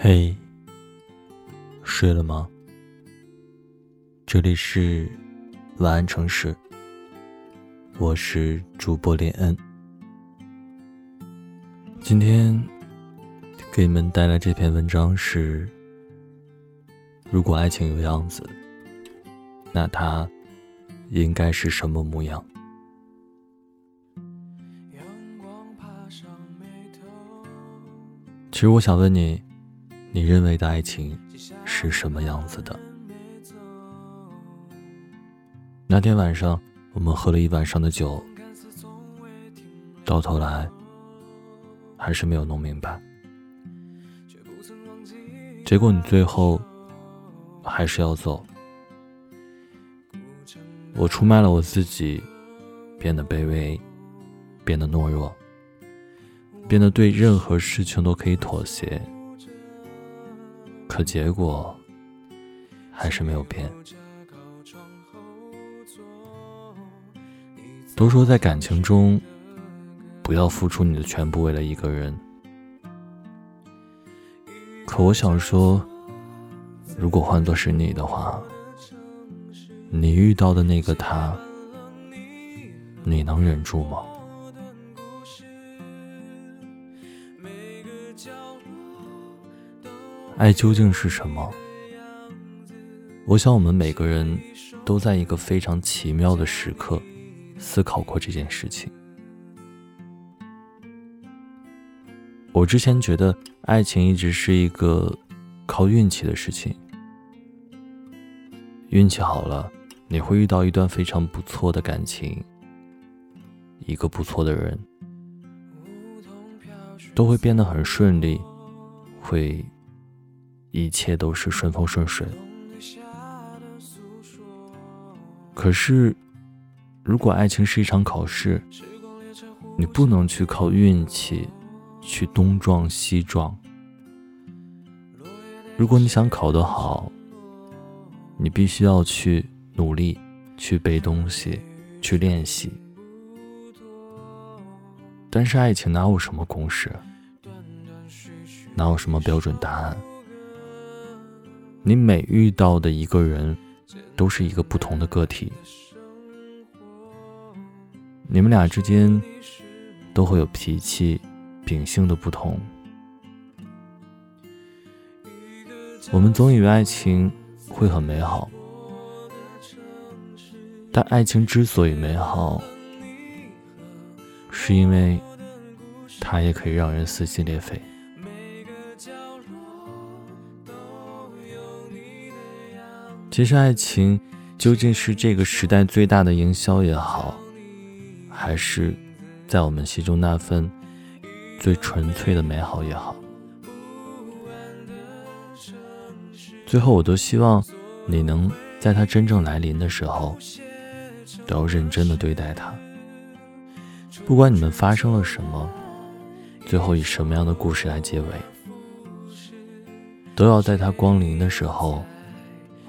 嘿，睡了吗？这里是晚安城市，我是主播连恩。今天给你们带来这篇文章是：如果爱情有样子，那它应该是什么模样？其实我想问你。你认为的爱情是什么样子的？那天晚上，我们喝了一晚上的酒，到头来还是没有弄明白。结果你最后还是要走，我出卖了我自己，变得卑微，变得懦弱，变得对任何事情都可以妥协。可结果还是没有变。都说在感情中，不要付出你的全部为了一个人。可我想说，如果换作是你的话，你遇到的那个他，你能忍住吗？爱究竟是什么？我想，我们每个人都在一个非常奇妙的时刻思考过这件事情。我之前觉得，爱情一直是一个靠运气的事情。运气好了，你会遇到一段非常不错的感情，一个不错的人，都会变得很顺利，会。一切都是顺风顺水。可是，如果爱情是一场考试，你不能去靠运气去东撞西撞。如果你想考得好，你必须要去努力，去背东西，去练习。但是爱情哪有什么公式？哪有什么标准答案？你每遇到的一个人，都是一个不同的个体。你们俩之间都会有脾气、秉性的不同。我们总以为爱情会很美好，但爱情之所以美好，是因为它也可以让人撕心裂肺。其实，爱情究竟是这个时代最大的营销也好，还是在我们心中那份最纯粹的美好也好，最后我都希望你能在它真正来临的时候，都要认真的对待它。不管你们发生了什么，最后以什么样的故事来结尾，都要在它光临的时候。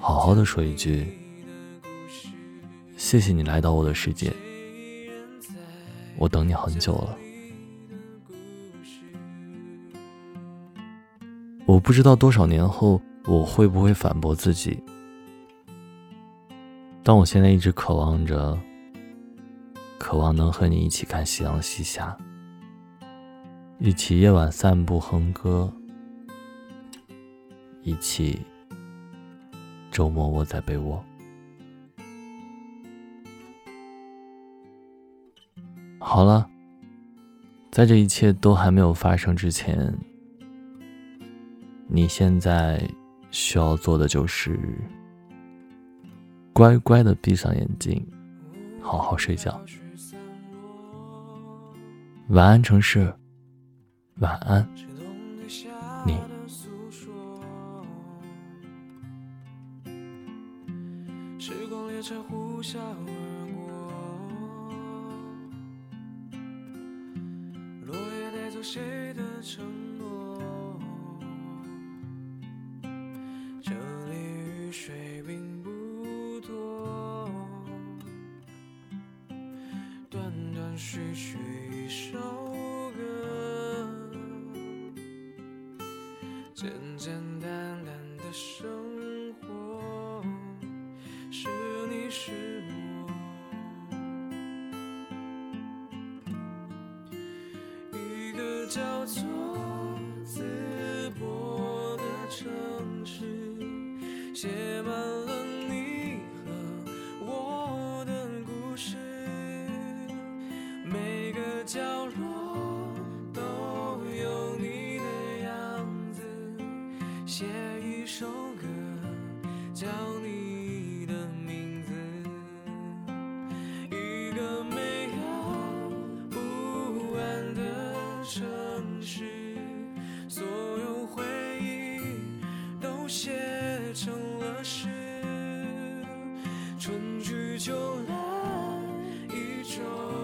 好好的说一句，谢谢你来到我的世界，我等你很久了。我不知道多少年后我会不会反驳自己，但我现在一直渴望着，渴望能和你一起看夕阳西下，一起夜晚散步哼歌，一起。周末窝在被窝。好了，在这一切都还没有发生之前，你现在需要做的就是乖乖的闭上眼睛，好好睡觉。晚安，城市。晚安，你。光列车呼啸而过落叶带走谁的承诺这里雨水并不多断断续续一首歌简简单单的生是我。一个叫做淄博的城市写满就来一周。